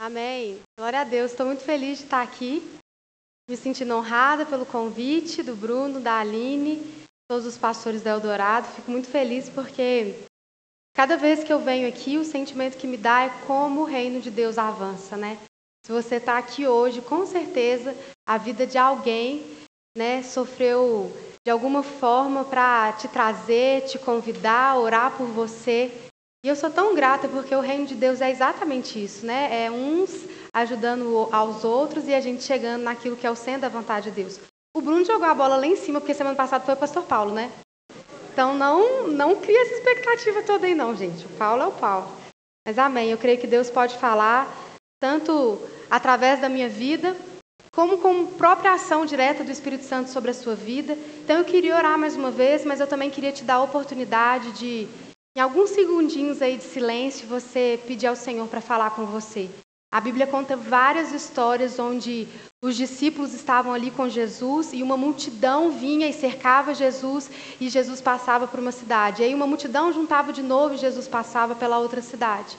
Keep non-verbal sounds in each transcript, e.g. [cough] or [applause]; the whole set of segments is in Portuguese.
Amém. Glória a Deus. Estou muito feliz de estar aqui, me sentindo honrada pelo convite do Bruno, da Aline, todos os pastores da Eldorado. Fico muito feliz porque cada vez que eu venho aqui, o sentimento que me dá é como o reino de Deus avança, né? Se você está aqui hoje, com certeza a vida de alguém, né, sofreu de alguma forma para te trazer, te convidar, orar por você. E eu sou tão grata porque o reino de Deus é exatamente isso, né? É uns ajudando aos outros e a gente chegando naquilo que é o centro da vontade de Deus. O Bruno jogou a bola lá em cima porque semana passada foi o pastor Paulo, né? Então não não cria essa expectativa toda aí não, gente. O Paulo é o Paulo. Mas amém. Eu creio que Deus pode falar tanto através da minha vida, como com própria ação direta do Espírito Santo sobre a sua vida. Então eu queria orar mais uma vez, mas eu também queria te dar a oportunidade de em alguns segundinhos aí de silêncio, você pedir ao Senhor para falar com você. A Bíblia conta várias histórias onde os discípulos estavam ali com Jesus e uma multidão vinha e cercava Jesus e Jesus passava por uma cidade. E aí uma multidão juntava de novo e Jesus passava pela outra cidade.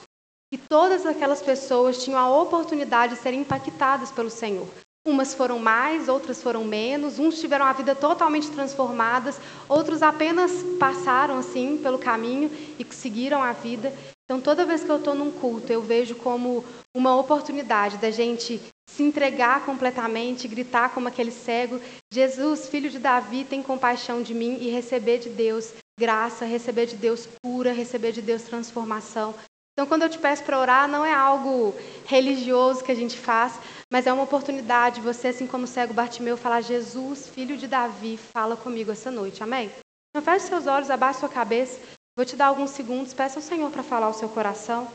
E todas aquelas pessoas tinham a oportunidade de serem impactadas pelo Senhor. Umas foram mais, outras foram menos, uns tiveram a vida totalmente transformadas, outros apenas passaram assim pelo caminho e seguiram a vida. Então, toda vez que eu estou num culto, eu vejo como uma oportunidade da gente se entregar completamente, gritar como aquele cego: Jesus, filho de Davi, tem compaixão de mim e receber de Deus graça, receber de Deus cura, receber de Deus transformação. Então, quando eu te peço para orar, não é algo religioso que a gente faz, mas é uma oportunidade, você, assim como o cego Bartimeu, falar: Jesus, filho de Davi, fala comigo essa noite. Amém? Então, feche seus olhos, abaixe sua cabeça. Vou te dar alguns segundos. Peça ao Senhor para falar o seu coração.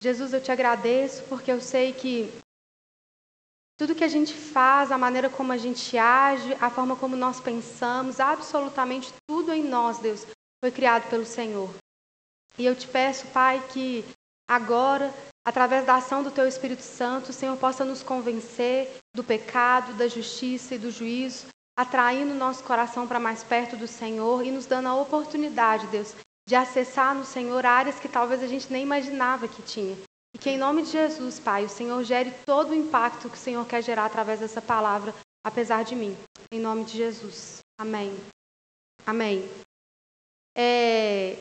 Jesus, eu te agradeço porque eu sei que tudo que a gente faz, a maneira como a gente age, a forma como nós pensamos, absolutamente tudo em nós, Deus, foi criado pelo Senhor. E eu te peço, Pai, que agora, através da ação do Teu Espírito Santo, o Senhor possa nos convencer do pecado, da justiça e do juízo, atraindo nosso coração para mais perto do Senhor e nos dando a oportunidade, Deus, de acessar no Senhor áreas que talvez a gente nem imaginava que tinha. E que em nome de Jesus, Pai, o Senhor gere todo o impacto que o Senhor quer gerar através dessa palavra, apesar de mim. Em nome de Jesus. Amém. Amém. É,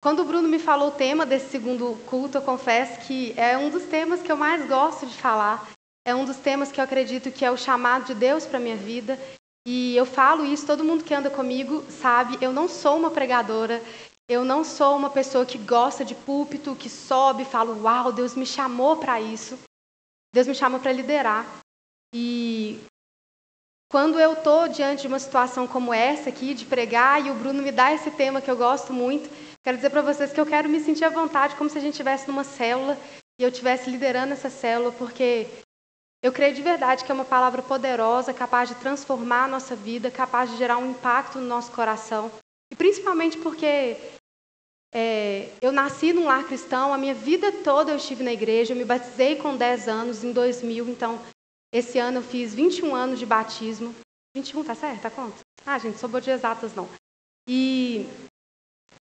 quando o Bruno me falou o tema desse segundo culto, eu confesso que é um dos temas que eu mais gosto de falar. É um dos temas que eu acredito que é o chamado de Deus para minha vida. E eu falo isso, todo mundo que anda comigo sabe, eu não sou uma pregadora, eu não sou uma pessoa que gosta de púlpito, que sobe e fala, uau, Deus me chamou para isso. Deus me chamou para liderar. E quando eu estou diante de uma situação como essa aqui, de pregar, e o Bruno me dá esse tema que eu gosto muito, quero dizer para vocês que eu quero me sentir à vontade, como se a gente estivesse numa célula e eu estivesse liderando essa célula, porque eu creio de verdade que é uma palavra poderosa, capaz de transformar a nossa vida, capaz de gerar um impacto no nosso coração. Principalmente porque é, eu nasci num lar cristão, a minha vida toda eu estive na igreja, eu me batizei com 10 anos, em 2000, então esse ano eu fiz 21 anos de batismo. 21, tá certo? Tá quanto? Ah, gente, sou boa de exatas, não. E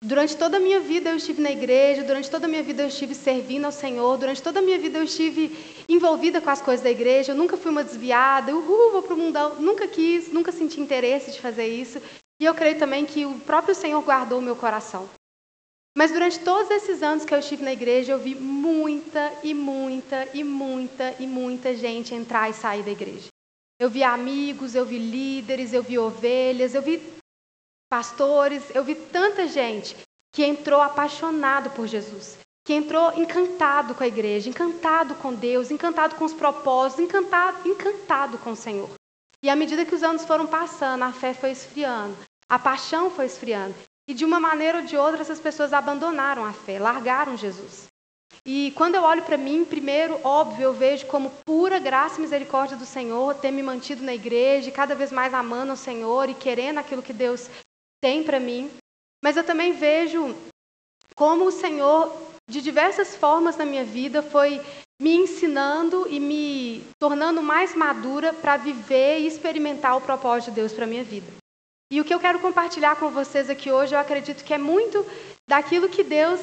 durante toda a minha vida eu estive na igreja, durante toda a minha vida eu estive servindo ao Senhor, durante toda a minha vida eu estive envolvida com as coisas da igreja, eu nunca fui uma desviada, uhul, vou para o mundão, nunca quis, nunca senti interesse de fazer isso. E eu creio também que o próprio Senhor guardou o meu coração. Mas durante todos esses anos que eu estive na igreja, eu vi muita e muita e muita e muita gente entrar e sair da igreja. Eu vi amigos, eu vi líderes, eu vi ovelhas, eu vi pastores, eu vi tanta gente que entrou apaixonado por Jesus, que entrou encantado com a igreja, encantado com Deus, encantado com os propósitos, encantado, encantado com o Senhor. E à medida que os anos foram passando, a fé foi esfriando, a paixão foi esfriando. E de uma maneira ou de outra, essas pessoas abandonaram a fé, largaram Jesus. E quando eu olho para mim, primeiro, óbvio, eu vejo como pura graça e misericórdia do Senhor ter me mantido na igreja, cada vez mais amando o Senhor e querendo aquilo que Deus tem para mim. Mas eu também vejo como o Senhor, de diversas formas na minha vida, foi me ensinando e me tornando mais madura para viver e experimentar o propósito de Deus para minha vida. E o que eu quero compartilhar com vocês aqui hoje, eu acredito que é muito daquilo que Deus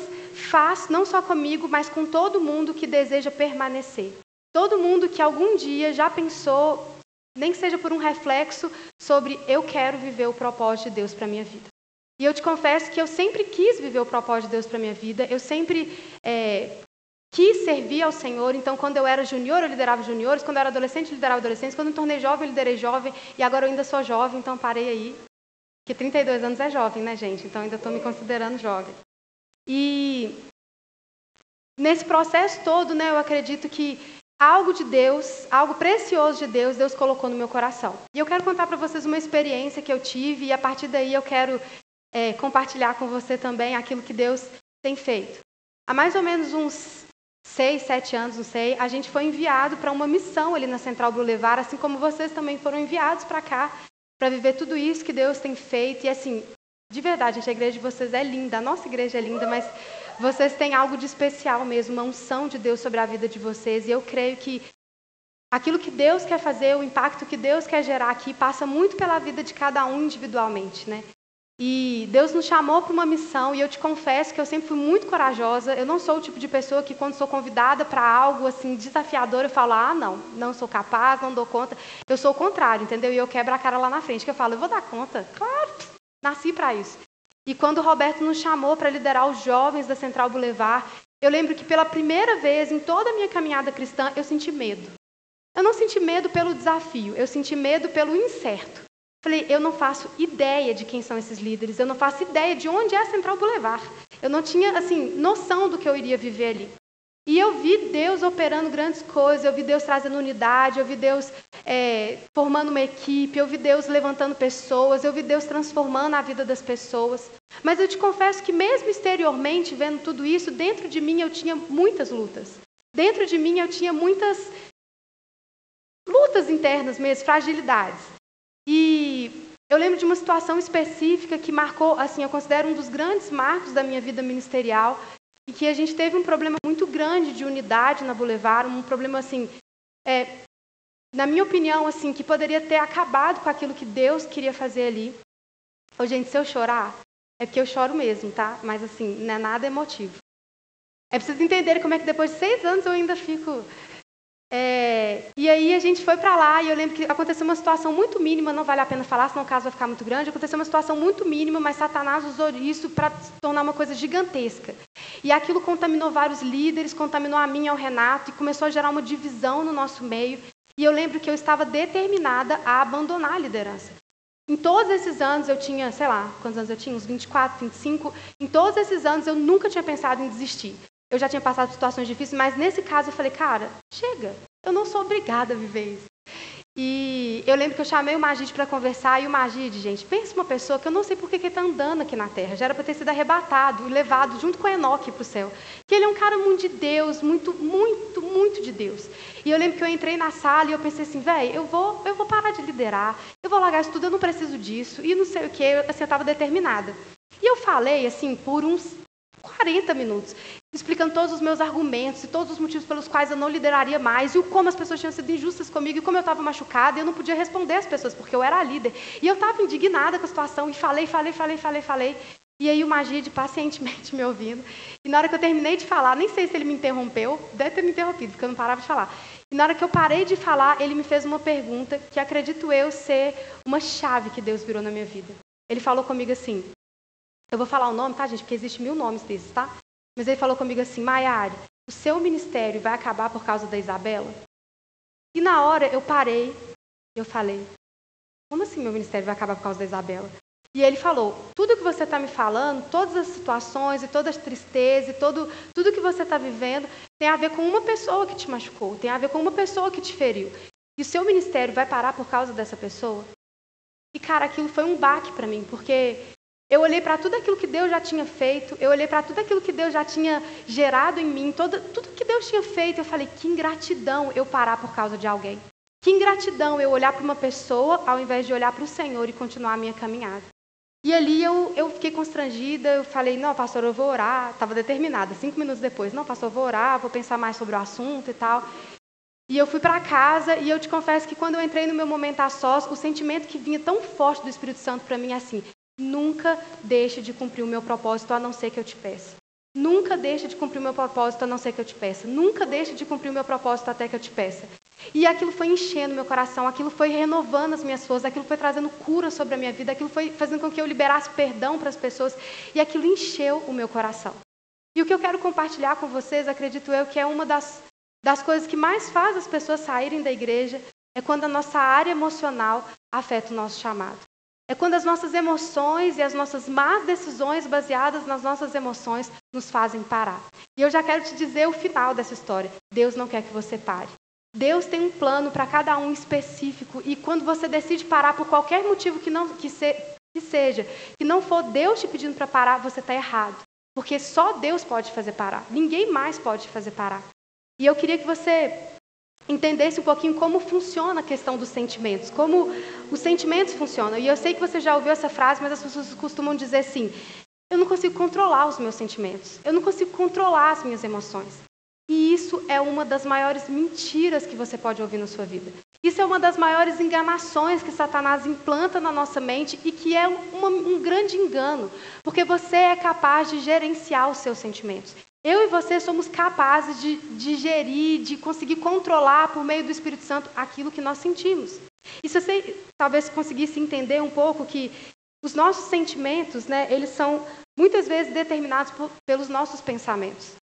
faz, não só comigo, mas com todo mundo que deseja permanecer. Todo mundo que algum dia já pensou, nem que seja por um reflexo, sobre eu quero viver o propósito de Deus para minha vida. E eu te confesso que eu sempre quis viver o propósito de Deus para minha vida, eu sempre é, quis servir ao Senhor. Então, quando eu era junior, eu liderava juniores, quando eu era adolescente, eu liderava adolescentes, quando eu me tornei jovem, eu liderei jovem, e agora eu ainda sou jovem, então parei aí. Porque 32 anos é jovem, né, gente? Então ainda estou me considerando jovem. E nesse processo todo, né, eu acredito que algo de Deus, algo precioso de Deus, Deus colocou no meu coração. E eu quero contar para vocês uma experiência que eu tive e a partir daí eu quero é, compartilhar com você também aquilo que Deus tem feito. Há mais ou menos uns seis, sete anos, não sei, a gente foi enviado para uma missão ali na Central Boulevard, assim como vocês também foram enviados para cá para viver tudo isso que Deus tem feito. E assim, de verdade, gente, a igreja de vocês é linda, a nossa igreja é linda, mas vocês têm algo de especial mesmo, uma unção de Deus sobre a vida de vocês. E eu creio que aquilo que Deus quer fazer, o impacto que Deus quer gerar aqui, passa muito pela vida de cada um individualmente, né? E Deus nos chamou para uma missão, e eu te confesso que eu sempre fui muito corajosa. Eu não sou o tipo de pessoa que, quando sou convidada para algo assim desafiador, eu falo: ah, não, não sou capaz, não dou conta. Eu sou o contrário, entendeu? E eu quebro a cara lá na frente, que eu falo: eu vou dar conta. Claro, nasci para isso. E quando o Roberto nos chamou para liderar os jovens da Central Boulevard, eu lembro que pela primeira vez em toda a minha caminhada cristã, eu senti medo. Eu não senti medo pelo desafio, eu senti medo pelo incerto. Falei, eu não faço ideia de quem são esses líderes, eu não faço ideia de onde é a Central Boulevard. Eu não tinha, assim, noção do que eu iria viver ali. E eu vi Deus operando grandes coisas, eu vi Deus trazendo unidade, eu vi Deus é, formando uma equipe, eu vi Deus levantando pessoas, eu vi Deus transformando a vida das pessoas. Mas eu te confesso que, mesmo exteriormente, vendo tudo isso, dentro de mim eu tinha muitas lutas. Dentro de mim eu tinha muitas lutas internas mesmo, fragilidades. E eu lembro de uma situação específica que marcou, assim, eu considero um dos grandes marcos da minha vida ministerial, e que a gente teve um problema muito grande de unidade na Boulevard, um problema assim, é, na minha opinião, assim, que poderia ter acabado com aquilo que Deus queria fazer ali. Ô, gente, se eu chorar, é porque eu choro mesmo, tá? Mas assim, não é nada emotivo. É preciso entender como é que depois de seis anos eu ainda fico é, e aí a gente foi para lá e eu lembro que aconteceu uma situação muito mínima, não vale a pena falar, senão o caso vai ficar muito grande. Aconteceu uma situação muito mínima, mas Satanás usou isso para se tornar uma coisa gigantesca. E aquilo contaminou vários líderes, contaminou a mim e ao Renato e começou a gerar uma divisão no nosso meio. E eu lembro que eu estava determinada a abandonar a liderança. Em todos esses anos eu tinha, sei lá, quantos anos eu tinha? Uns 24, 25. Em todos esses anos eu nunca tinha pensado em desistir. Eu já tinha passado por situações difíceis, mas nesse caso eu falei, cara, chega, eu não sou obrigada a viver isso. E eu lembro que eu chamei o Magide para conversar, e o Magide, gente, pensa uma pessoa que eu não sei por que ele está andando aqui na Terra, já era para ter sido arrebatado e levado junto com Enoque para o céu. Que ele é um cara muito de Deus, muito, muito, muito de Deus. E eu lembro que eu entrei na sala e eu pensei assim, velho, eu vou, eu vou parar de liderar, eu vou largar isso tudo, eu não preciso disso, e não sei o que, assim, eu estava determinada. E eu falei, assim, por uns 40 minutos, explicando todos os meus argumentos e todos os motivos pelos quais eu não lideraria mais, e o como as pessoas tinham sido injustas comigo, e como eu estava machucada, e eu não podia responder às pessoas, porque eu era a líder. E eu estava indignada com a situação, e falei, falei, falei, falei, falei. E aí o Magide pacientemente [laughs] me ouvindo. E na hora que eu terminei de falar, nem sei se ele me interrompeu, deve ter me interrompido, porque eu não parava de falar. E na hora que eu parei de falar, ele me fez uma pergunta que acredito eu ser uma chave que Deus virou na minha vida. Ele falou comigo assim, eu vou falar o nome, tá, gente? Porque existe mil nomes desses, tá? Mas ele falou comigo assim, Maiara, o seu ministério vai acabar por causa da Isabela? E na hora eu parei eu falei, como assim meu ministério vai acabar por causa da Isabela? E ele falou, tudo que você está me falando, todas as situações e todas as tristezas e todo, tudo que você está vivendo tem a ver com uma pessoa que te machucou, tem a ver com uma pessoa que te feriu. E o seu ministério vai parar por causa dessa pessoa? E, cara, aquilo foi um baque para mim, porque eu olhei para tudo aquilo que Deus já tinha feito, eu olhei para tudo aquilo que Deus já tinha gerado em mim, todo, tudo que Deus tinha feito. Eu falei, que ingratidão eu parar por causa de alguém. Que ingratidão eu olhar para uma pessoa ao invés de olhar para o Senhor e continuar a minha caminhada. E ali eu, eu fiquei constrangida, eu falei, não, pastor, eu vou orar. Estava determinada, cinco minutos depois, não, pastor, eu vou orar, vou pensar mais sobre o assunto e tal. E eu fui para casa e eu te confesso que quando eu entrei no meu momento a sós, o sentimento que vinha tão forte do Espírito Santo para mim é assim: nunca deixe de cumprir o meu propósito a não ser que eu te peça. Nunca deixe de cumprir o meu propósito a não ser que eu te peça. Nunca deixe de cumprir o meu propósito até que eu te peça. E aquilo foi enchendo meu coração, aquilo foi renovando as minhas forças, aquilo foi trazendo cura sobre a minha vida, aquilo foi fazendo com que eu liberasse perdão para as pessoas e aquilo encheu o meu coração. E o que eu quero compartilhar com vocês, acredito eu, que é uma das, das coisas que mais faz as pessoas saírem da igreja, é quando a nossa área emocional afeta o nosso chamado. É quando as nossas emoções e as nossas más decisões baseadas nas nossas emoções nos fazem parar. E eu já quero te dizer o final dessa história. Deus não quer que você pare. Deus tem um plano para cada um específico e quando você decide parar por qualquer motivo que não que, se, que seja, que não for Deus te pedindo para parar, você está errado, porque só Deus pode fazer parar. Ninguém mais pode fazer parar. E eu queria que você entendesse um pouquinho como funciona a questão dos sentimentos, como os sentimentos funcionam. E eu sei que você já ouviu essa frase, mas as pessoas costumam dizer assim: eu não consigo controlar os meus sentimentos, eu não consigo controlar as minhas emoções. E isso é uma das maiores mentiras que você pode ouvir na sua vida. Isso é uma das maiores enganações que Satanás implanta na nossa mente e que é um grande engano, porque você é capaz de gerenciar os seus sentimentos. Eu e você somos capazes de, de gerir, de conseguir controlar por meio do Espírito Santo aquilo que nós sentimos. E se você talvez conseguisse entender um pouco que os nossos sentimentos, né, eles são muitas vezes determinados por, pelos nossos pensamentos.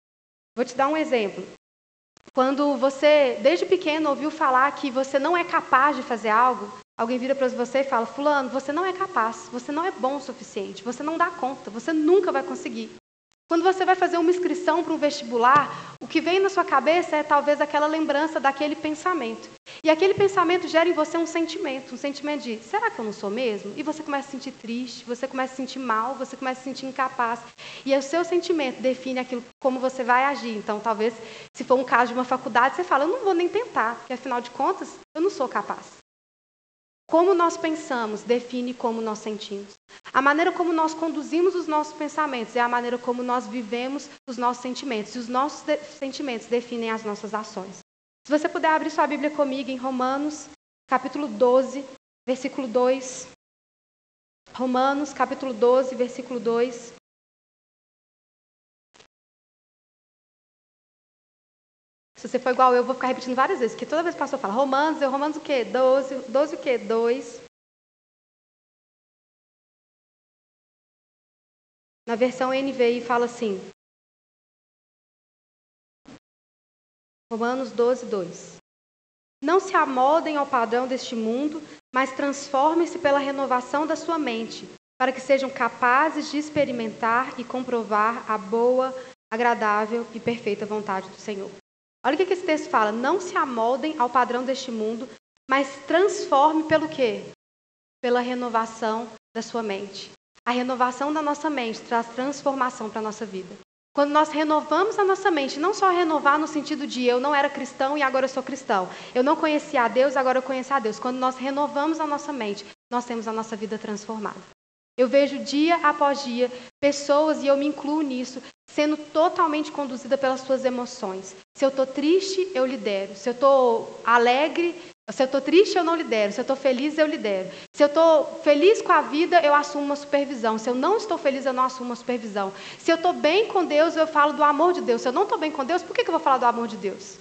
Vou te dar um exemplo. Quando você, desde pequeno, ouviu falar que você não é capaz de fazer algo, alguém vira para você e fala: Fulano, você não é capaz, você não é bom o suficiente, você não dá conta, você nunca vai conseguir. Quando você vai fazer uma inscrição para um vestibular, o que vem na sua cabeça é talvez aquela lembrança daquele pensamento. E aquele pensamento gera em você um sentimento, um sentimento de será que eu não sou mesmo? E você começa a se sentir triste, você começa a se sentir mal, você começa a se sentir incapaz. E o seu sentimento define aquilo como você vai agir. Então, talvez, se for um caso de uma faculdade, você fala, eu não vou nem tentar, porque afinal de contas, eu não sou capaz. Como nós pensamos define como nós sentimos. A maneira como nós conduzimos os nossos pensamentos é a maneira como nós vivemos os nossos sentimentos. E os nossos de sentimentos definem as nossas ações. Se você puder abrir sua Bíblia comigo em Romanos, capítulo 12, versículo 2. Romanos, capítulo 12, versículo 2. Se você for igual eu, vou ficar repetindo várias vezes, porque toda vez que o pastor fala Romanos, eu Romanos o quê? 12, 12 o quê? 2. Na versão NVI fala assim. Romanos 12, 2. Não se amoldem ao padrão deste mundo, mas transformem-se pela renovação da sua mente, para que sejam capazes de experimentar e comprovar a boa, agradável e perfeita vontade do Senhor. Olha o que esse texto fala. Não se amoldem ao padrão deste mundo, mas transforme pelo quê? Pela renovação da sua mente. A renovação da nossa mente traz transformação para a nossa vida. Quando nós renovamos a nossa mente, não só renovar no sentido de eu não era cristão e agora eu sou cristão, eu não conhecia a Deus, agora eu conheço a Deus. Quando nós renovamos a nossa mente, nós temos a nossa vida transformada. Eu vejo dia após dia pessoas, e eu me incluo nisso, sendo totalmente conduzida pelas suas emoções. Se eu estou triste, eu lidero. Se eu estou alegre, se eu estou triste, eu não lidero. Se eu estou feliz, eu lidero. Se eu estou feliz com a vida, eu assumo uma supervisão. Se eu não estou feliz, eu não assumo uma supervisão. Se eu estou bem com Deus, eu falo do amor de Deus. Se eu não estou bem com Deus, por que, que eu vou falar do amor de Deus?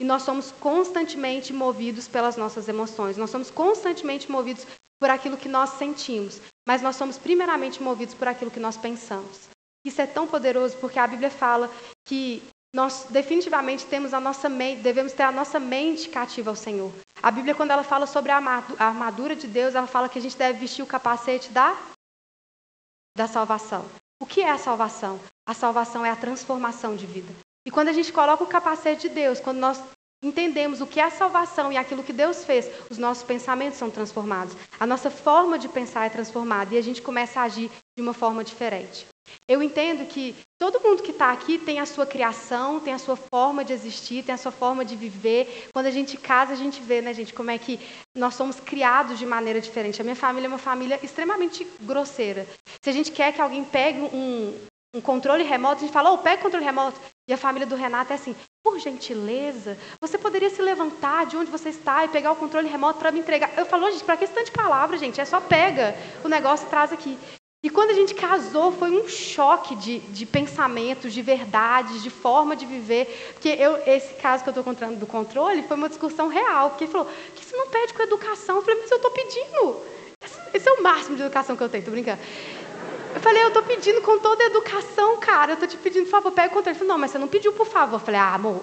E nós somos constantemente movidos pelas nossas emoções. Nós somos constantemente movidos por aquilo que nós sentimos, mas nós somos primeiramente movidos por aquilo que nós pensamos. Isso é tão poderoso porque a Bíblia fala que nós definitivamente temos a nossa mente, devemos ter a nossa mente cativa ao Senhor. A Bíblia, quando ela fala sobre a armadura de Deus, ela fala que a gente deve vestir o capacete da, da salvação. O que é a salvação? A salvação é a transformação de vida. E quando a gente coloca o capacete de Deus, quando nós entendemos o que é a salvação e aquilo que Deus fez, os nossos pensamentos são transformados. A nossa forma de pensar é transformada e a gente começa a agir de uma forma diferente. Eu entendo que todo mundo que está aqui tem a sua criação, tem a sua forma de existir, tem a sua forma de viver. Quando a gente casa, a gente vê, né, gente, como é que nós somos criados de maneira diferente. A minha família é uma família extremamente grosseira. Se a gente quer que alguém pegue um, um controle remoto, a gente fala, oh, pega controle remoto. E a família do Renato é assim, por gentileza, você poderia se levantar de onde você está e pegar o controle remoto para me entregar. Eu falo, gente, para que esse tanto de palavra, gente? É só pega o negócio e traz aqui. E quando a gente casou, foi um choque de, de pensamentos, de verdades, de forma de viver. Porque eu, esse caso que eu estou contando do controle foi uma discussão real. Porque ele falou, que você não pede com educação? Eu falei, mas eu estou pedindo. Esse é o máximo de educação que eu tenho, estou brincando. Eu falei, eu estou pedindo com toda a educação, cara. Eu estou te pedindo, por favor, pega o controle. Ele falou, não, mas você não pediu por favor. Eu falei, ah, amor,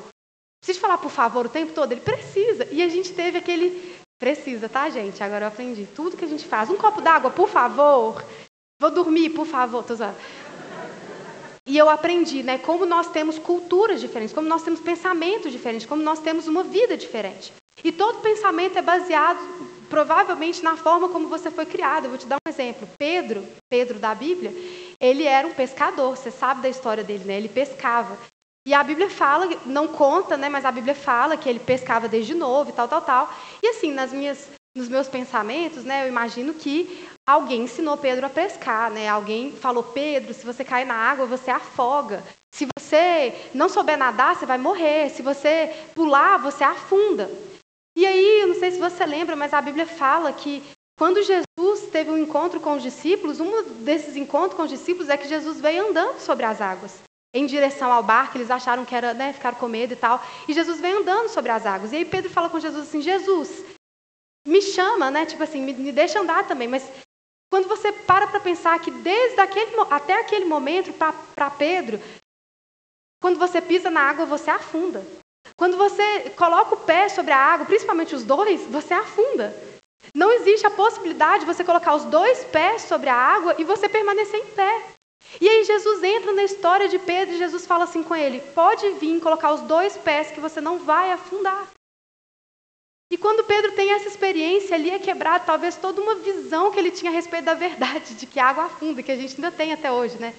precisa falar por favor o tempo todo? Ele precisa. E a gente teve aquele. Precisa, tá, gente? Agora eu aprendi. Tudo que a gente faz. Um copo d'água, por favor. Vou dormir, por favor. Tô. E eu aprendi, né, como nós temos culturas diferentes, como nós temos pensamentos diferentes, como nós temos uma vida diferente. E todo pensamento é baseado provavelmente na forma como você foi criado. Eu vou te dar um exemplo. Pedro, Pedro da Bíblia, ele era um pescador. Você sabe da história dele, né? Ele pescava. E a Bíblia fala, não conta, né? Mas a Bíblia fala que ele pescava desde novo e tal, tal, tal. E assim, nas minhas, nos meus pensamentos, né? Eu imagino que alguém ensinou Pedro a pescar, né? Alguém falou, Pedro, se você cair na água, você afoga. Se você não souber nadar, você vai morrer. Se você pular, você afunda. E aí, eu não sei se você lembra, mas a Bíblia fala que quando Jesus teve um encontro com os discípulos, um desses encontros com os discípulos é que Jesus veio andando sobre as águas, em direção ao barco, eles acharam que era, né, ficar com medo e tal, e Jesus veio andando sobre as águas. E aí Pedro fala com Jesus assim: Jesus, me chama, né? Tipo assim, me, me deixa andar também. Mas quando você para para pensar que desde aquele, até aquele momento, para Pedro, quando você pisa na água, você afunda. Quando você coloca o pé sobre a água, principalmente os dois, você afunda. Não existe a possibilidade de você colocar os dois pés sobre a água e você permanecer em pé. E aí Jesus entra na história de Pedro e Jesus fala assim com ele: pode vir colocar os dois pés que você não vai afundar. E quando Pedro tem essa experiência, ali é quebrado talvez toda uma visão que ele tinha a respeito da verdade, de que a água afunda, que a gente ainda tem até hoje, né?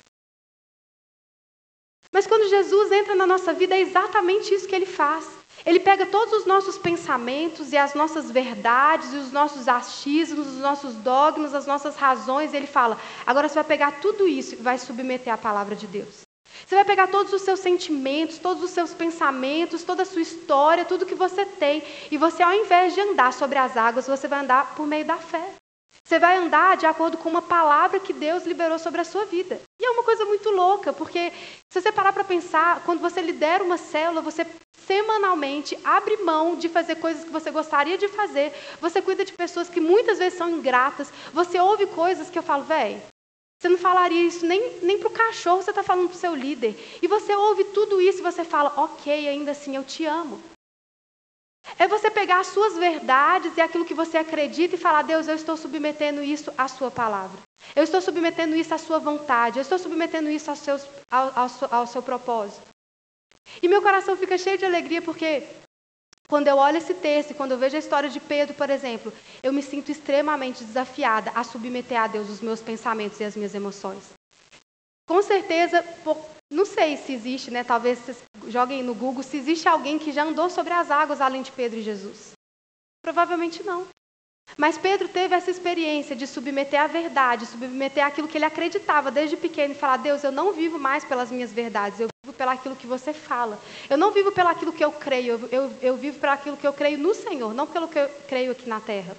Mas quando Jesus entra na nossa vida, é exatamente isso que ele faz. Ele pega todos os nossos pensamentos e as nossas verdades e os nossos achismos, os nossos dogmas, as nossas razões, e ele fala: agora você vai pegar tudo isso e vai submeter à palavra de Deus. Você vai pegar todos os seus sentimentos, todos os seus pensamentos, toda a sua história, tudo que você tem, e você, ao invés de andar sobre as águas, você vai andar por meio da fé. Você vai andar de acordo com uma palavra que Deus liberou sobre a sua vida. E é uma coisa muito louca, porque se você parar para pensar, quando você lidera uma célula, você semanalmente abre mão de fazer coisas que você gostaria de fazer. Você cuida de pessoas que muitas vezes são ingratas. Você ouve coisas que eu falo, velho, você não falaria isso nem, nem para o cachorro, você está falando para o seu líder. E você ouve tudo isso e você fala, ok, ainda assim eu te amo. É você pegar as suas verdades e aquilo que você acredita e falar: Deus, eu estou submetendo isso à Sua palavra. Eu estou submetendo isso à Sua vontade. Eu estou submetendo isso ao, seus, ao, ao, ao seu propósito. E meu coração fica cheio de alegria porque quando eu olho esse texto, quando eu vejo a história de Pedro, por exemplo, eu me sinto extremamente desafiada a submeter a Deus os meus pensamentos e as minhas emoções. Com certeza, não sei se existe, né? Talvez joguem no Google se existe alguém que já andou sobre as águas além de Pedro e Jesus. Provavelmente não. Mas Pedro teve essa experiência de submeter a verdade, submeter aquilo que ele acreditava desde pequeno e falar: Deus, eu não vivo mais pelas minhas verdades, eu vivo pelo aquilo que você fala. Eu não vivo pelo aquilo que eu creio, eu, eu, eu vivo pelo aquilo que eu creio no Senhor, não pelo que eu creio aqui na terra.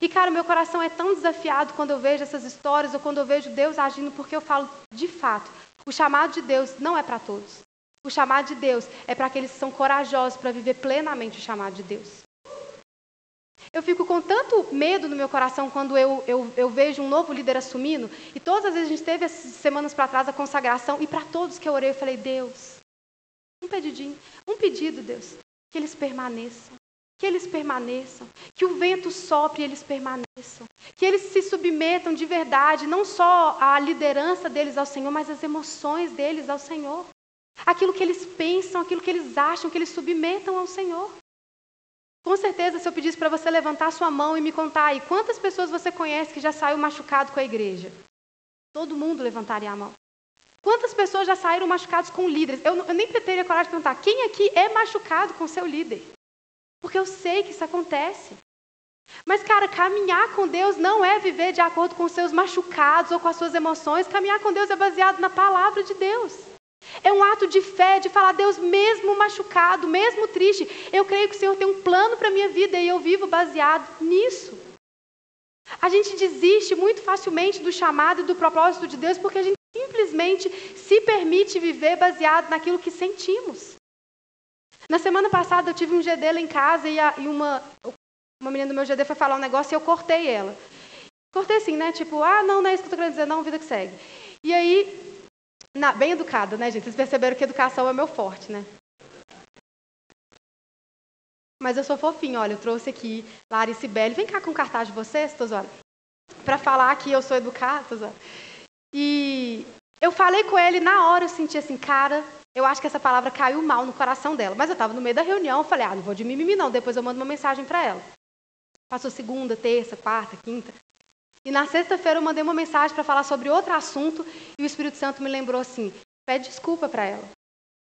E, cara, meu coração é tão desafiado quando eu vejo essas histórias ou quando eu vejo Deus agindo, porque eu falo, de fato, o chamado de Deus não é para todos. O chamado de Deus é para aqueles que são corajosos para viver plenamente o chamado de Deus. Eu fico com tanto medo no meu coração quando eu, eu, eu vejo um novo líder assumindo, e todas as vezes a gente teve semanas para trás a consagração, e para todos que eu orei, eu falei, Deus, um pedidinho, um pedido, Deus, que eles permaneçam que eles permaneçam, que o vento sopre e eles permaneçam, que eles se submetam de verdade, não só à liderança deles ao Senhor, mas às emoções deles ao Senhor. Aquilo que eles pensam, aquilo que eles acham, que eles submetam ao Senhor. Com certeza, se eu pedisse para você levantar sua mão e me contar aí, quantas pessoas você conhece que já saiu machucado com a igreja? Todo mundo levantaria a mão. Quantas pessoas já saíram machucados com líderes? Eu, eu nem teria coragem de perguntar, quem aqui é machucado com seu líder? Porque eu sei que isso acontece. Mas, cara, caminhar com Deus não é viver de acordo com seus machucados ou com as suas emoções. Caminhar com Deus é baseado na palavra de Deus. É um ato de fé, de falar, Deus, mesmo machucado, mesmo triste, eu creio que o Senhor tem um plano para a minha vida e eu vivo baseado nisso. A gente desiste muito facilmente do chamado e do propósito de Deus porque a gente simplesmente se permite viver baseado naquilo que sentimos. Na semana passada eu tive um GD lá em casa e, a, e uma, uma menina do meu GD foi falar um negócio e eu cortei ela. Cortei assim, né? Tipo, ah, não, não é isso que eu tô querendo dizer, não, vida que segue. E aí, na, bem educada, né, gente? Vocês perceberam que educação é meu forte, né? Mas eu sou fofinha, olha, eu trouxe aqui Larissa e Belle. Vem cá com o cartaz de vocês, Tozora. Para falar que eu sou educada, Tozora. E eu falei com ele, na hora eu senti assim, cara, eu acho que essa palavra caiu mal no coração dela. Mas eu estava no meio da reunião, eu falei, ah, não vou de mimimi não, depois eu mando uma mensagem para ela. Passou segunda, terça, quarta, quinta. E na sexta-feira eu mandei uma mensagem para falar sobre outro assunto e o Espírito Santo me lembrou assim: pede desculpa para ela.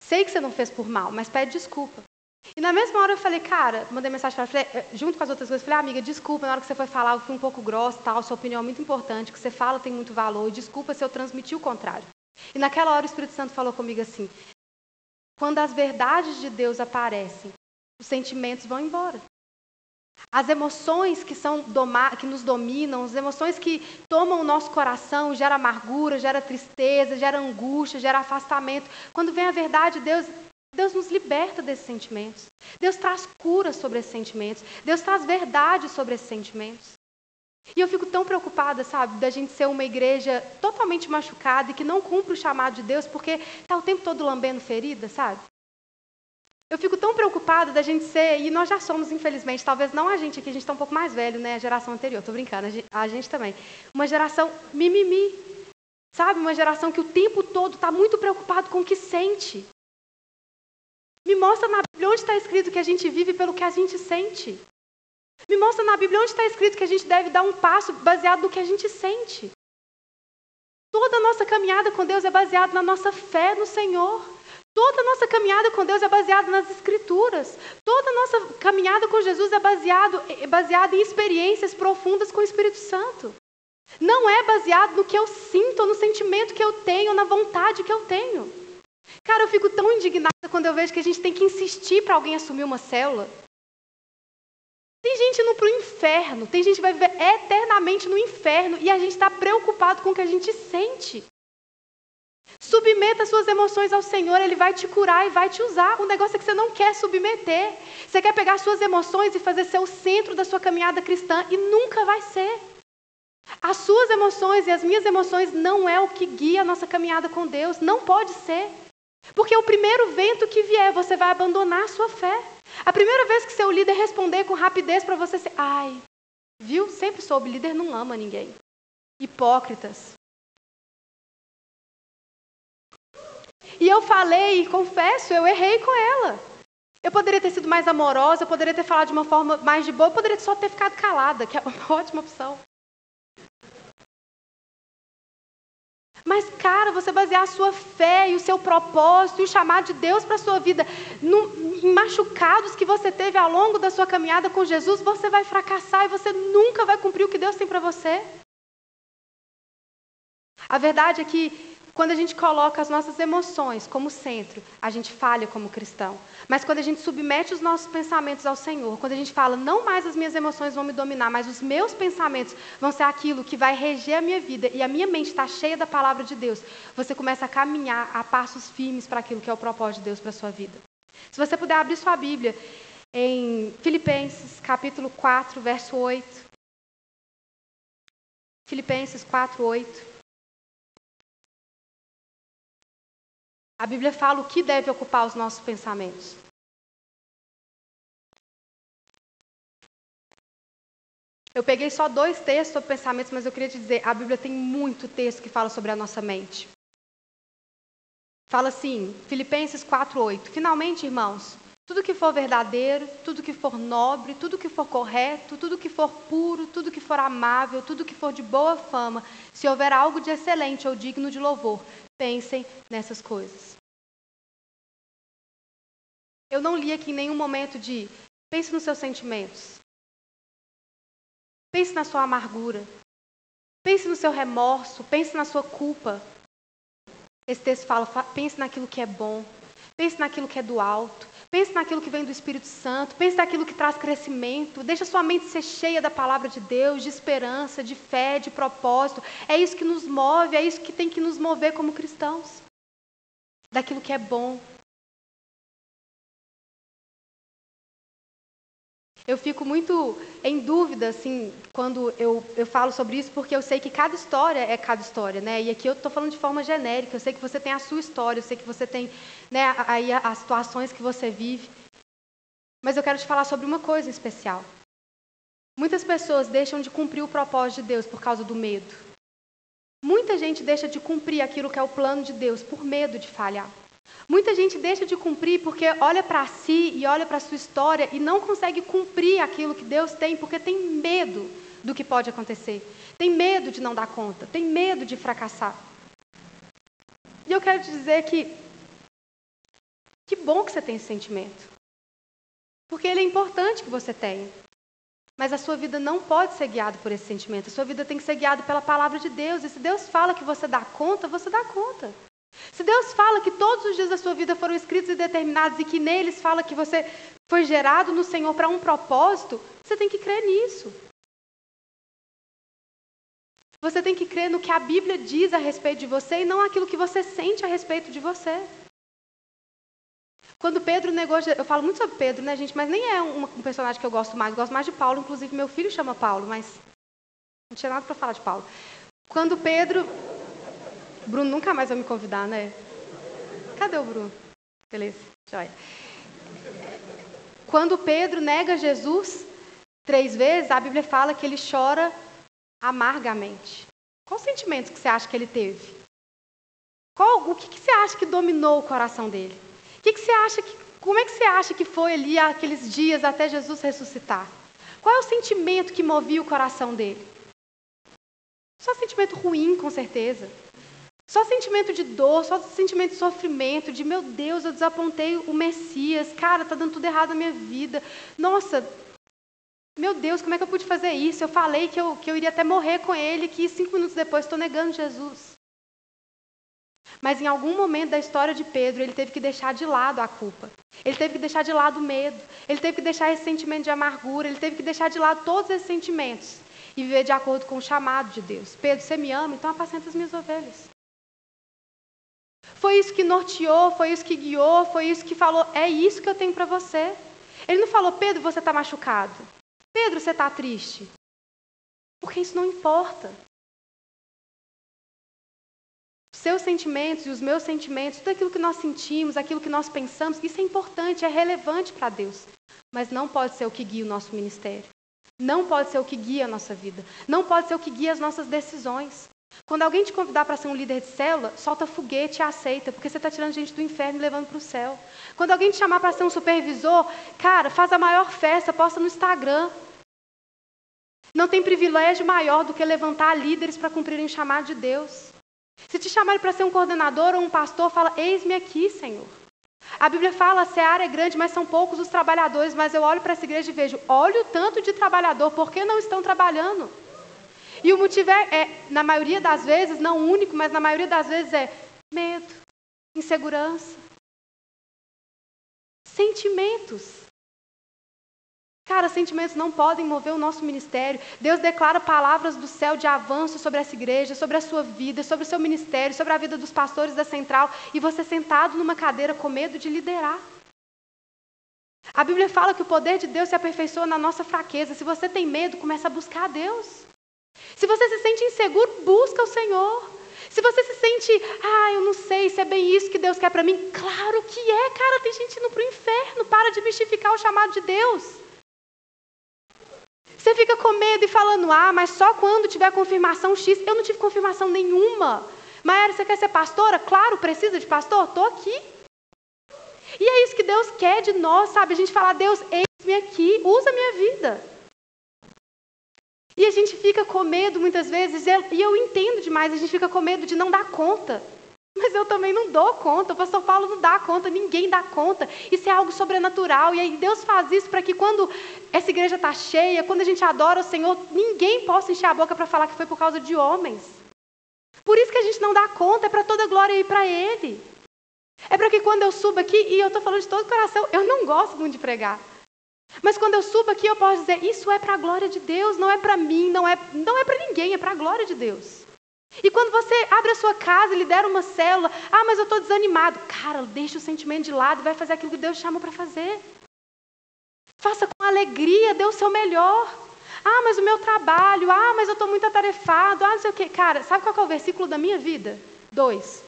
Sei que você não fez por mal, mas pede desculpa. E na mesma hora eu falei, cara, mandei mensagem para ela, eh, junto com as outras coisas, falei, ah, amiga, desculpa, na hora que você foi falar, eu fui um pouco grossa, tal, sua opinião é muito importante, o que você fala tem muito valor, e desculpa se eu transmiti o contrário. E naquela hora o Espírito Santo falou comigo assim: quando as verdades de Deus aparecem, os sentimentos vão embora. As emoções que, são que nos dominam, as emoções que tomam o nosso coração, gera amargura, gera tristeza, gera angústia, gera afastamento. Quando vem a verdade de Deus, Deus nos liberta desses sentimentos. Deus traz cura sobre esses sentimentos. Deus traz verdade sobre esses sentimentos. E eu fico tão preocupada, sabe, da gente ser uma igreja totalmente machucada e que não cumpre o chamado de Deus porque está o tempo todo lambendo ferida, sabe? Eu fico tão preocupada da gente ser, e nós já somos, infelizmente, talvez não a gente aqui, a gente está um pouco mais velho, né? A geração anterior, estou brincando, a gente, a gente, também. Uma geração mimimi, sabe? Uma geração que o tempo todo está muito preocupado com o que sente. Me mostra na Bíblia onde está escrito que a gente vive pelo que a gente sente. Me mostra na Bíblia onde está escrito que a gente deve dar um passo baseado no que a gente sente. Toda a nossa caminhada com Deus é baseada na nossa fé no Senhor. Toda a nossa caminhada com Deus é baseada nas Escrituras. Toda a nossa caminhada com Jesus é baseado, é baseada em experiências profundas com o Espírito Santo. Não é baseado no que eu sinto, no sentimento que eu tenho, na vontade que eu tenho. Cara, eu fico tão indignada quando eu vejo que a gente tem que insistir para alguém assumir uma célula. Tem gente indo para o inferno, tem gente que vai viver eternamente no inferno e a gente está preocupado com o que a gente sente. Submeta suas emoções ao Senhor, Ele vai te curar e vai te usar. O negócio é que você não quer submeter. Você quer pegar suas emoções e fazer ser o centro da sua caminhada cristã e nunca vai ser. As suas emoções e as minhas emoções não é o que guia a nossa caminhada com Deus. Não pode ser. Porque o primeiro vento que vier, você vai abandonar a sua fé. A primeira vez que seu líder responder com rapidez para você ser, ai, viu? Sempre soube, líder não ama ninguém. Hipócritas. E eu falei, e confesso, eu errei com ela. Eu poderia ter sido mais amorosa, eu poderia ter falado de uma forma mais de boa, eu poderia só ter ficado calada, que é uma [laughs] ótima opção. Mas, cara, você basear a sua fé e o seu propósito e o chamado de Deus para a sua vida em machucados que você teve ao longo da sua caminhada com Jesus, você vai fracassar e você nunca vai cumprir o que Deus tem para você. A verdade é que quando a gente coloca as nossas emoções como centro, a gente falha como cristão. Mas quando a gente submete os nossos pensamentos ao Senhor, quando a gente fala, não mais as minhas emoções vão me dominar, mas os meus pensamentos vão ser aquilo que vai reger a minha vida e a minha mente está cheia da palavra de Deus, você começa a caminhar a passos firmes para aquilo que é o propósito de Deus para a sua vida. Se você puder abrir sua Bíblia em Filipenses capítulo 4, verso 8. Filipenses 4, 8. A Bíblia fala o que deve ocupar os nossos pensamentos. Eu peguei só dois textos sobre pensamentos, mas eu queria te dizer, a Bíblia tem muito texto que fala sobre a nossa mente. Fala assim, Filipenses 4:8. Finalmente, irmãos, tudo que for verdadeiro, tudo que for nobre, tudo que for correto, tudo que for puro, tudo que for amável, tudo que for de boa fama, se houver algo de excelente ou digno de louvor, Pensem nessas coisas. Eu não li aqui em nenhum momento de pense nos seus sentimentos. Pense na sua amargura. Pense no seu remorso. Pense na sua culpa. Esse texto fala: pense naquilo que é bom. Pense naquilo que é do alto. Pense naquilo que vem do Espírito Santo. Pense naquilo que traz crescimento. Deixa sua mente ser cheia da palavra de Deus, de esperança, de fé, de propósito. É isso que nos move, é isso que tem que nos mover como cristãos. Daquilo que é bom, Eu fico muito em dúvida, assim, quando eu, eu falo sobre isso, porque eu sei que cada história é cada história, né? E aqui eu estou falando de forma genérica, eu sei que você tem a sua história, eu sei que você tem né, aí as situações que você vive. Mas eu quero te falar sobre uma coisa em especial. Muitas pessoas deixam de cumprir o propósito de Deus por causa do medo. Muita gente deixa de cumprir aquilo que é o plano de Deus por medo de falhar. Muita gente deixa de cumprir porque olha para si e olha para a sua história e não consegue cumprir aquilo que Deus tem porque tem medo do que pode acontecer. Tem medo de não dar conta, tem medo de fracassar. E eu quero te dizer que que bom que você tem esse sentimento. Porque ele é importante que você tenha. Mas a sua vida não pode ser guiada por esse sentimento. A sua vida tem que ser guiada pela palavra de Deus. E se Deus fala que você dá conta, você dá conta. Se Deus fala que todos os dias da sua vida foram escritos e determinados e que neles fala que você foi gerado no Senhor para um propósito, você tem que crer nisso. Você tem que crer no que a Bíblia diz a respeito de você e não aquilo que você sente a respeito de você. Quando Pedro negou, eu falo muito sobre Pedro, né, gente? Mas nem é um, personagem que eu gosto mais. Eu gosto mais de Paulo, inclusive meu filho chama Paulo, mas não tinha nada para falar de Paulo. Quando Pedro Bruno nunca mais vai me convidar, né? Cadê o Bruno? Beleza, joia. Quando Pedro nega Jesus três vezes, a Bíblia fala que ele chora amargamente. Qual sentimento que você acha que ele teve? Qual, o que, que, você acha que dominou o coração dele? O que, que você acha que, como é que você acha que foi ali aqueles dias até Jesus ressuscitar? Qual é o sentimento que movia o coração dele? Só sentimento ruim, com certeza. Só sentimento de dor, só sentimento de sofrimento, de meu Deus, eu desapontei o Messias, cara, tá dando tudo errado na minha vida. Nossa, meu Deus, como é que eu pude fazer isso? Eu falei que eu, que eu iria até morrer com ele, que cinco minutos depois estou negando Jesus. Mas em algum momento da história de Pedro, ele teve que deixar de lado a culpa. Ele teve que deixar de lado o medo. Ele teve que deixar esse sentimento de amargura. Ele teve que deixar de lado todos esses sentimentos e viver de acordo com o chamado de Deus. Pedro, você me ama, então apacenta as minhas ovelhas. Foi isso que norteou, foi isso que guiou, foi isso que falou: é isso que eu tenho para você. Ele não falou, Pedro, você está machucado. Pedro, você está triste. Porque isso não importa. Seus sentimentos e os meus sentimentos, tudo aquilo que nós sentimos, aquilo que nós pensamos, isso é importante, é relevante para Deus. Mas não pode ser o que guia o nosso ministério. Não pode ser o que guia a nossa vida. Não pode ser o que guia as nossas decisões. Quando alguém te convidar para ser um líder de célula, solta foguete e aceita, porque você está tirando gente do inferno e levando para o céu. Quando alguém te chamar para ser um supervisor, cara, faz a maior festa, posta no Instagram. Não tem privilégio maior do que levantar líderes para cumprirem o chamado de Deus. Se te chamarem para ser um coordenador ou um pastor, fala: Eis-me aqui, Senhor. A Bíblia fala: a seara é grande, mas são poucos os trabalhadores. Mas eu olho para essa igreja e vejo: olha o tanto de trabalhador, por que não estão trabalhando? E o motivo é, é, na maioria das vezes, não único, mas na maioria das vezes é medo, insegurança, sentimentos. Cara, sentimentos não podem mover o nosso ministério. Deus declara palavras do céu de avanço sobre essa igreja, sobre a sua vida, sobre o seu ministério, sobre a vida dos pastores da central, e você sentado numa cadeira com medo de liderar. A Bíblia fala que o poder de Deus se aperfeiçoa na nossa fraqueza. Se você tem medo, começa a buscar a Deus. Se você se sente inseguro, busca o Senhor. Se você se sente, ah, eu não sei se é bem isso que Deus quer para mim, claro que é, cara, tem gente indo para o inferno, para de mistificar o chamado de Deus. Você fica com medo e falando, ah, mas só quando tiver confirmação X. Eu não tive confirmação nenhuma. Maera, você quer ser pastora? Claro, precisa de pastor? Estou aqui. E é isso que Deus quer de nós, sabe? A gente falar, Deus, eis-me aqui, usa a minha vida. E a gente fica com medo muitas vezes, e eu entendo demais, a gente fica com medo de não dar conta. Mas eu também não dou conta, o pastor Paulo não dá conta, ninguém dá conta. Isso é algo sobrenatural. E aí Deus faz isso para que quando essa igreja está cheia, quando a gente adora o Senhor, ninguém possa encher a boca para falar que foi por causa de homens. Por isso que a gente não dá conta, é para toda a glória ir para Ele. É para que quando eu subo aqui, e eu estou falando de todo o coração, eu não gosto muito de pregar. Mas quando eu subo aqui, eu posso dizer, isso é para a glória de Deus, não é para mim, não é, não é para ninguém, é para a glória de Deus. E quando você abre a sua casa e lidera uma célula, ah, mas eu estou desanimado. Cara, deixa o sentimento de lado e vai fazer aquilo que Deus chamou para fazer. Faça com alegria, dê o seu melhor. Ah, mas o meu trabalho, ah, mas eu estou muito atarefado, ah, não sei o quê. Cara, sabe qual é o versículo da minha vida? Dois.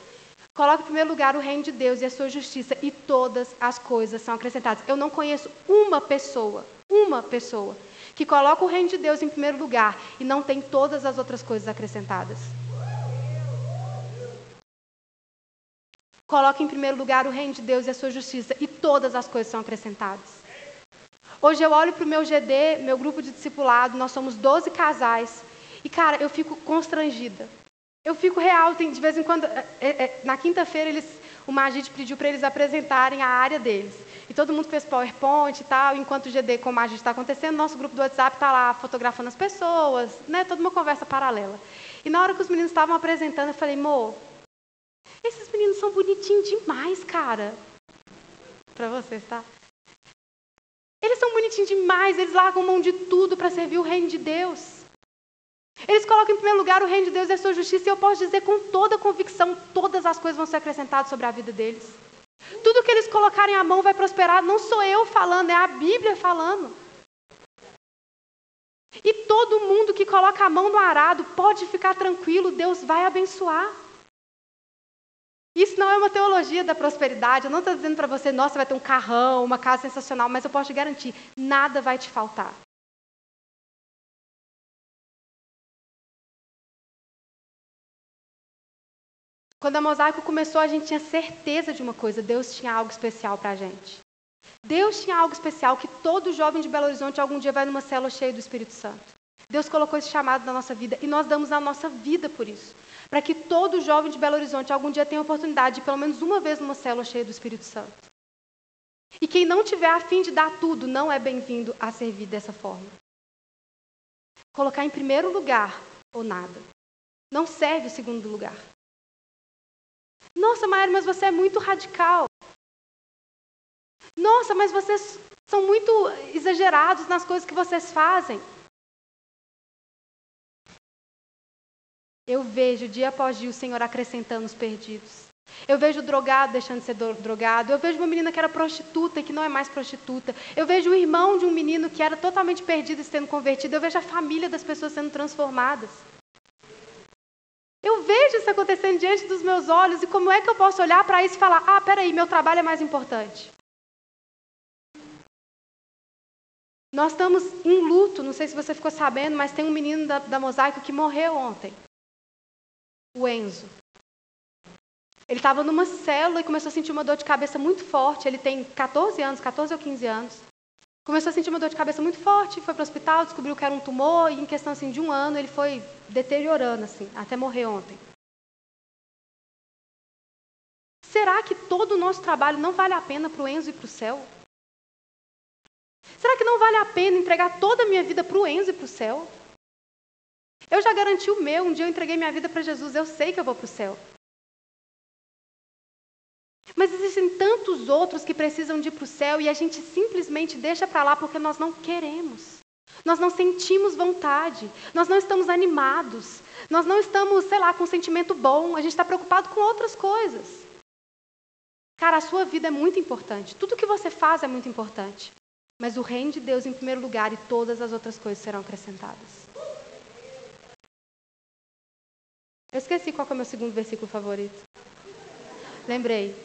Coloque em primeiro lugar o reino de Deus e a sua justiça, e todas as coisas são acrescentadas. Eu não conheço uma pessoa, uma pessoa, que coloca o reino de Deus em primeiro lugar e não tem todas as outras coisas acrescentadas. Coloque em primeiro lugar o reino de Deus e a sua justiça, e todas as coisas são acrescentadas. Hoje eu olho para o meu GD, meu grupo de discipulado, nós somos 12 casais, e cara, eu fico constrangida. Eu fico real, tem, de vez em quando, é, é, na quinta-feira eles, o Magite pediu para eles apresentarem a área deles. E todo mundo fez PowerPoint e tal, enquanto o GD com o Magite está acontecendo, nosso grupo do WhatsApp está lá fotografando as pessoas, né, toda uma conversa paralela. E na hora que os meninos estavam apresentando, eu falei, Mo, esses meninos são bonitinhos demais, cara. Para vocês, tá? Eles são bonitinhos demais, eles largam mão de tudo para servir o reino de Deus. Eles colocam em primeiro lugar o reino de Deus e a sua justiça, e eu posso dizer com toda convicção: todas as coisas vão ser acrescentadas sobre a vida deles. Tudo que eles colocarem à mão vai prosperar, não sou eu falando, é a Bíblia falando. E todo mundo que coloca a mão no arado pode ficar tranquilo, Deus vai abençoar. Isso não é uma teologia da prosperidade. Eu não estou dizendo para você, nossa, vai ter um carrão, uma casa sensacional, mas eu posso te garantir, nada vai te faltar. Quando a Mosaico começou, a gente tinha certeza de uma coisa: Deus tinha algo especial para a gente. Deus tinha algo especial que todo jovem de Belo Horizonte algum dia vai numa célula cheia do Espírito Santo. Deus colocou esse chamado na nossa vida e nós damos a nossa vida por isso para que todo jovem de Belo Horizonte algum dia tenha a oportunidade de pelo menos uma vez numa célula cheia do Espírito Santo. E quem não tiver a fim de dar tudo não é bem-vindo a servir dessa forma. Colocar em primeiro lugar ou nada. Não serve o segundo lugar. Nossa, Maíra, mas você é muito radical. Nossa, mas vocês são muito exagerados nas coisas que vocês fazem. Eu vejo dia após dia o Senhor acrescentando os perdidos. Eu vejo o drogado deixando de ser drogado. Eu vejo uma menina que era prostituta e que não é mais prostituta. Eu vejo o irmão de um menino que era totalmente perdido e sendo convertido. Eu vejo a família das pessoas sendo transformadas. Eu vejo isso acontecendo diante dos meus olhos e como é que eu posso olhar para isso e falar: ah, peraí, meu trabalho é mais importante? Nós estamos em luto, não sei se você ficou sabendo, mas tem um menino da, da Mosaico que morreu ontem o Enzo. Ele estava numa célula e começou a sentir uma dor de cabeça muito forte. Ele tem 14 anos, 14 ou 15 anos. Começou a sentir uma dor de cabeça muito forte, foi para o hospital, descobriu que era um tumor e em questão assim, de um ano ele foi deteriorando assim, até morrer ontem. Será que todo o nosso trabalho não vale a pena para o Enzo e para o céu? Será que não vale a pena entregar toda a minha vida para o Enzo e para o céu? Eu já garanti o meu, um dia eu entreguei minha vida para Jesus, eu sei que eu vou para o céu. Mas existem tantos outros que precisam de ir para o céu e a gente simplesmente deixa para lá porque nós não queremos. Nós não sentimos vontade, nós não estamos animados, nós não estamos, sei lá, com um sentimento bom, a gente está preocupado com outras coisas. Cara, a sua vida é muito importante, tudo que você faz é muito importante. Mas o reino de Deus em primeiro lugar e todas as outras coisas serão acrescentadas. Eu esqueci qual é o meu segundo versículo favorito. Lembrei.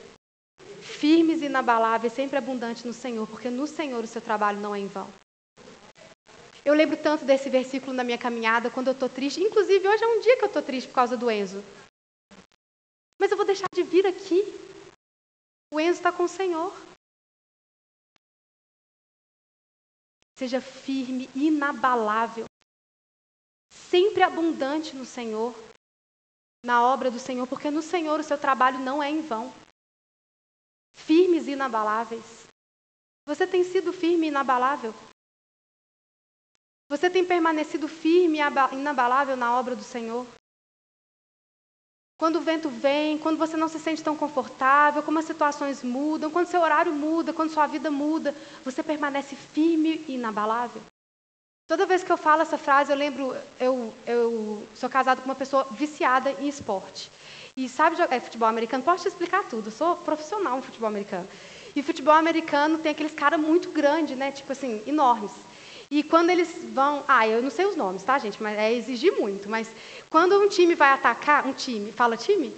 Firmes e inabaláveis, sempre abundantes no Senhor, porque no Senhor o seu trabalho não é em vão. Eu lembro tanto desse versículo na minha caminhada quando eu estou triste. Inclusive, hoje é um dia que eu estou triste por causa do Enzo. Mas eu vou deixar de vir aqui. O Enzo está com o Senhor. Seja firme, inabalável, sempre abundante no Senhor. na obra do Senhor, porque no Senhor o seu trabalho não é em vão. Firmes e inabaláveis. Você tem sido firme e inabalável? Você tem permanecido firme e inabalável na obra do Senhor? Quando o vento vem, quando você não se sente tão confortável, como as situações mudam, quando seu horário muda, quando sua vida muda, você permanece firme e inabalável? Toda vez que eu falo essa frase, eu lembro, eu, eu sou casado com uma pessoa viciada em esporte. E sabe jogar é, futebol americano? Posso te explicar tudo, eu sou profissional no futebol americano. E futebol americano tem aqueles caras muito grandes, né? Tipo assim, enormes. E quando eles vão. Ah, eu não sei os nomes, tá, gente? Mas é exigir muito. Mas quando um time vai atacar. Um time. Fala time?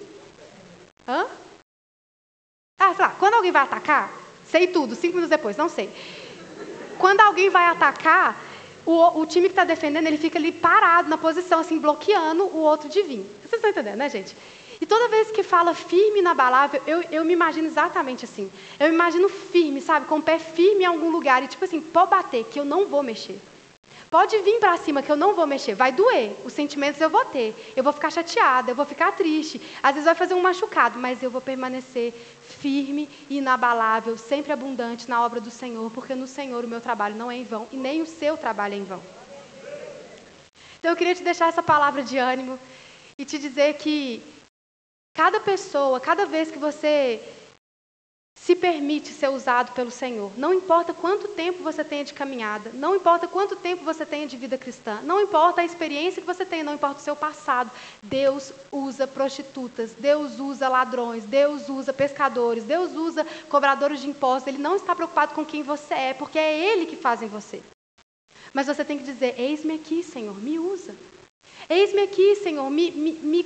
Hã? Ah, sei lá. Quando alguém vai atacar, sei tudo, cinco minutos depois, não sei. Quando alguém vai atacar, o, o time que está defendendo, ele fica ali parado na posição, assim, bloqueando o outro de vir. Vocês estão entendendo, né, gente? E toda vez que fala firme e inabalável, eu, eu me imagino exatamente assim. Eu me imagino firme, sabe? Com o pé firme em algum lugar. E tipo assim, pode bater, que eu não vou mexer. Pode vir para cima, que eu não vou mexer. Vai doer. Os sentimentos eu vou ter. Eu vou ficar chateada, eu vou ficar triste. Às vezes vai fazer um machucado, mas eu vou permanecer firme e inabalável, sempre abundante na obra do Senhor, porque no Senhor o meu trabalho não é em vão e nem o seu trabalho é em vão. Então eu queria te deixar essa palavra de ânimo e te dizer que Cada pessoa, cada vez que você se permite ser usado pelo Senhor, não importa quanto tempo você tenha de caminhada, não importa quanto tempo você tenha de vida cristã, não importa a experiência que você tenha, não importa o seu passado, Deus usa prostitutas, Deus usa ladrões, Deus usa pescadores, Deus usa cobradores de impostos, Ele não está preocupado com quem você é, porque é Ele que faz em você. Mas você tem que dizer: Eis-me aqui, Senhor, me usa. Eis-me aqui, Senhor, me, me, me,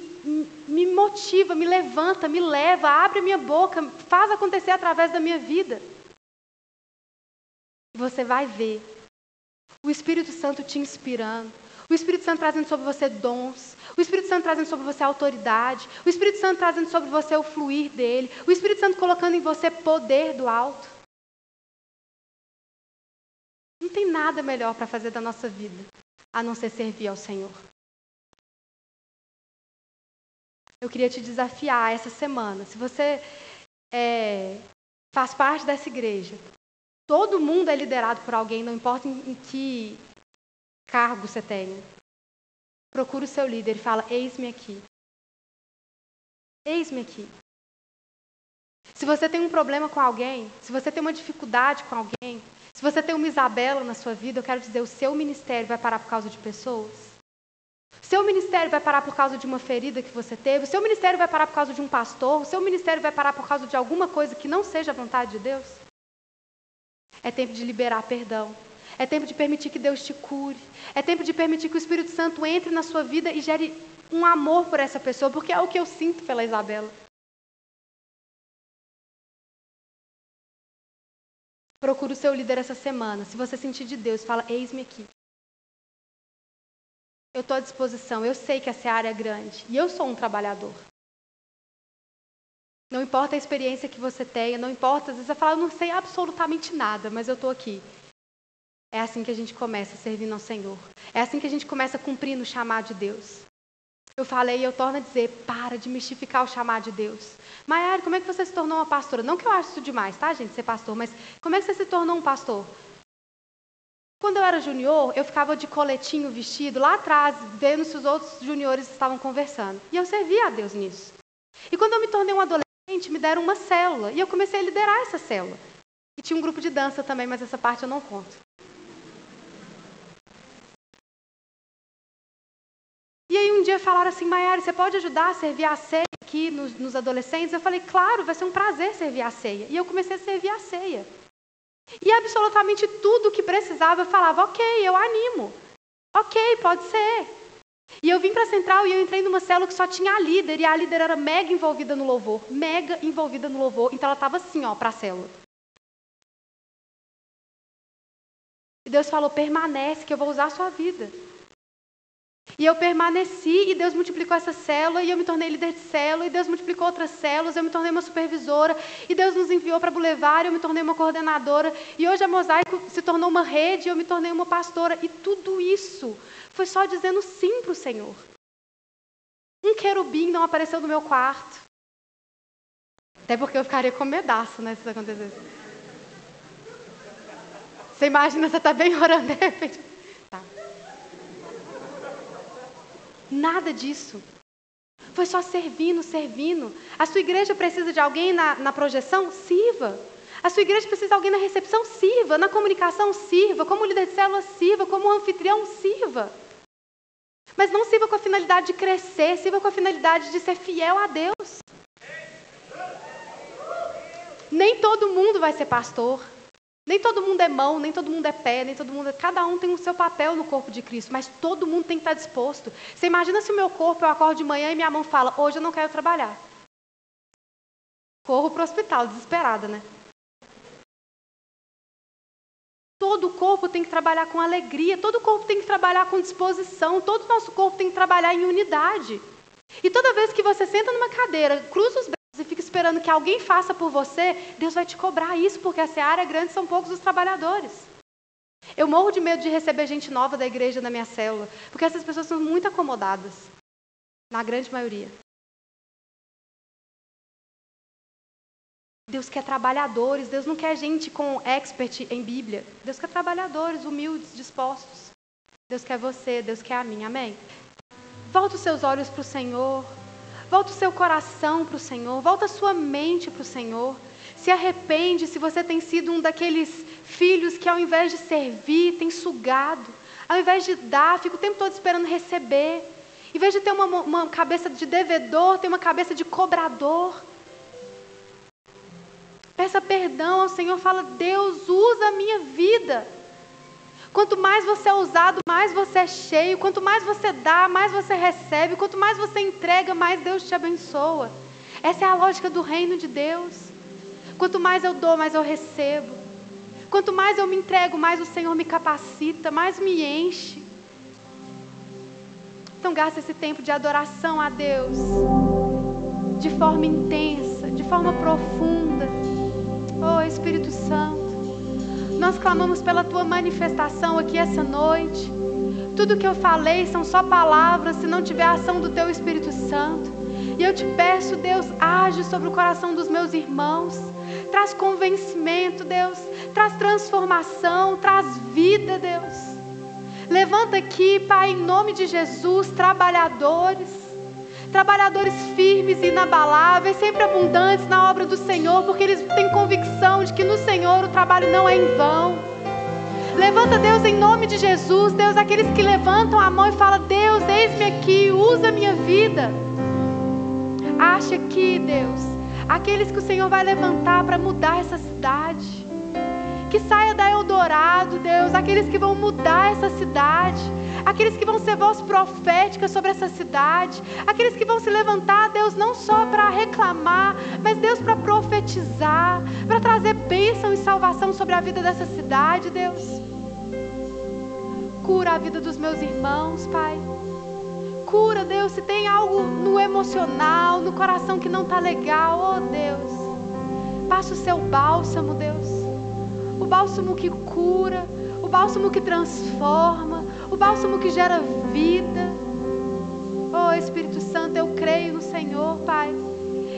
me motiva, me levanta, me leva, abre a minha boca, faz acontecer através da minha vida. Você vai ver o Espírito Santo te inspirando, o Espírito Santo trazendo sobre você dons, o Espírito Santo trazendo sobre você autoridade, o Espírito Santo trazendo sobre você o fluir dele, o Espírito Santo colocando em você poder do alto. Não tem nada melhor para fazer da nossa vida a não ser servir ao Senhor. Eu queria te desafiar essa semana. Se você é, faz parte dessa igreja, todo mundo é liderado por alguém, não importa em, em que cargo você tenha. Procura o seu líder e fala: Eis-me aqui. Eis-me aqui. Se você tem um problema com alguém, se você tem uma dificuldade com alguém, se você tem uma Isabela na sua vida, eu quero dizer, o seu ministério vai parar por causa de pessoas? Seu ministério vai parar por causa de uma ferida que você teve, seu ministério vai parar por causa de um pastor, seu ministério vai parar por causa de alguma coisa que não seja a vontade de Deus. É tempo de liberar perdão. É tempo de permitir que Deus te cure. É tempo de permitir que o Espírito Santo entre na sua vida e gere um amor por essa pessoa, porque é o que eu sinto pela Isabela. Procure o seu líder essa semana. Se você sentir de Deus, fala: Eis-me aqui. Eu estou à disposição. Eu sei que essa área é grande. E eu sou um trabalhador. Não importa a experiência que você tenha, não importa, às vezes você fala, eu não sei absolutamente nada, mas eu estou aqui. É assim que a gente começa servindo ao Senhor. É assim que a gente começa cumprindo o chamado de Deus. Eu falei e eu torno a dizer, para de mistificar o chamado de Deus. Maiara, como é que você se tornou uma pastora? Não que eu acho isso demais, tá, gente, ser pastor, mas como é que você se tornou um pastor? Quando eu era junior, eu ficava de coletinho vestido lá atrás, vendo se os outros juniores estavam conversando. E eu servia a Deus nisso. E quando eu me tornei um adolescente, me deram uma célula. E eu comecei a liderar essa célula. E tinha um grupo de dança também, mas essa parte eu não conto. E aí um dia falaram assim, Maiara, você pode ajudar a servir a ceia aqui nos, nos adolescentes? Eu falei, claro, vai ser um prazer servir a ceia. E eu comecei a servir a ceia. E absolutamente tudo que precisava eu falava, ok, eu animo. Ok, pode ser. E eu vim para a central e eu entrei numa célula que só tinha a líder, e a líder era mega envolvida no louvor, mega envolvida no louvor, então ela estava assim, ó, para a célula. E Deus falou: permanece, que eu vou usar a sua vida. E eu permaneci e Deus multiplicou essa célula e eu me tornei líder de célula e Deus multiplicou outras células, eu me tornei uma supervisora e Deus nos enviou para Boulevard, eu me tornei uma coordenadora e hoje a Mosaico se tornou uma rede eu me tornei uma pastora e tudo isso foi só dizendo sim para o Senhor. Um querubim não apareceu no meu quarto. Até porque eu ficaria com medaço, né, se isso acontecesse. Você imagina, você está bem orando, de repente. Tá. Nada disso. Foi só servindo, servindo. A sua igreja precisa de alguém na, na projeção? Sirva. A sua igreja precisa de alguém na recepção? Sirva. Na comunicação? Sirva. Como líder de célula? Sirva. Como anfitrião? Sirva. Mas não sirva com a finalidade de crescer, sirva com a finalidade de ser fiel a Deus. Nem todo mundo vai ser pastor. Nem todo mundo é mão, nem todo mundo é pé, nem todo mundo. É... Cada um tem o seu papel no corpo de Cristo, mas todo mundo tem que estar disposto. Você imagina se o meu corpo, eu acordo de manhã e minha mão fala: Hoje eu não quero trabalhar. Corro para o hospital, desesperada, né? Todo o corpo tem que trabalhar com alegria, todo o corpo tem que trabalhar com disposição, todo o nosso corpo tem que trabalhar em unidade. E toda vez que você senta numa cadeira, cruza os braços, e fica esperando que alguém faça por você, Deus vai te cobrar isso, porque essa área grande são poucos os trabalhadores. Eu morro de medo de receber gente nova da igreja na minha célula, porque essas pessoas são muito acomodadas, na grande maioria. Deus quer trabalhadores, Deus não quer gente com expert em Bíblia. Deus quer trabalhadores, humildes, dispostos. Deus quer você, Deus quer a mim, amém? Volta os seus olhos para o Senhor. Volta o seu coração para o Senhor, volta a sua mente para o Senhor. Se arrepende se você tem sido um daqueles filhos que, ao invés de servir, tem sugado. Ao invés de dar, fica o tempo todo esperando receber. Em vez de ter uma, uma cabeça de devedor, tem uma cabeça de cobrador. Peça perdão ao Senhor, fala: Deus, usa a minha vida. Quanto mais você é usado, mais você é cheio. Quanto mais você dá, mais você recebe. Quanto mais você entrega, mais Deus te abençoa. Essa é a lógica do reino de Deus. Quanto mais eu dou, mais eu recebo. Quanto mais eu me entrego, mais o Senhor me capacita, mais me enche. Então, gasta esse tempo de adoração a Deus de forma intensa, de forma profunda. Oh, Espírito Santo. Nós clamamos pela tua manifestação aqui essa noite. Tudo que eu falei são só palavras se não tiver a ação do teu Espírito Santo. E eu te peço, Deus, age sobre o coração dos meus irmãos. Traz convencimento, Deus. Traz transformação, traz vida, Deus. Levanta aqui, Pai, em nome de Jesus, trabalhadores trabalhadores firmes e inabaláveis, sempre abundantes na obra do Senhor, porque eles têm convicção de que no Senhor o trabalho não é em vão. Levanta, Deus, em nome de Jesus, Deus, aqueles que levantam a mão e falam: Deus, eis-me aqui, usa a minha vida. Acha aqui, Deus, aqueles que o Senhor vai levantar para mudar essa cidade. Que saia da Eldorado, Deus, aqueles que vão mudar essa cidade aqueles que vão ser voz profética sobre essa cidade, aqueles que vão se levantar, Deus, não só para reclamar, mas Deus para profetizar, para trazer bênção e salvação sobre a vida dessa cidade, Deus. Cura a vida dos meus irmãos, Pai. Cura, Deus, se tem algo no emocional, no coração que não está legal, oh Deus. Passa o seu bálsamo, Deus. O bálsamo que cura, o bálsamo que transforma, o bálsamo que gera vida. Oh Espírito Santo, eu creio no Senhor, Pai.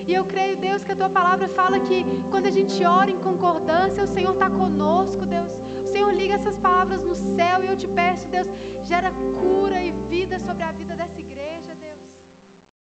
E eu creio, Deus, que a tua palavra fala que quando a gente ora em concordância, o Senhor está conosco, Deus. O Senhor liga essas palavras no céu e eu te peço, Deus, gera cura e vida sobre a vida dessa igreja.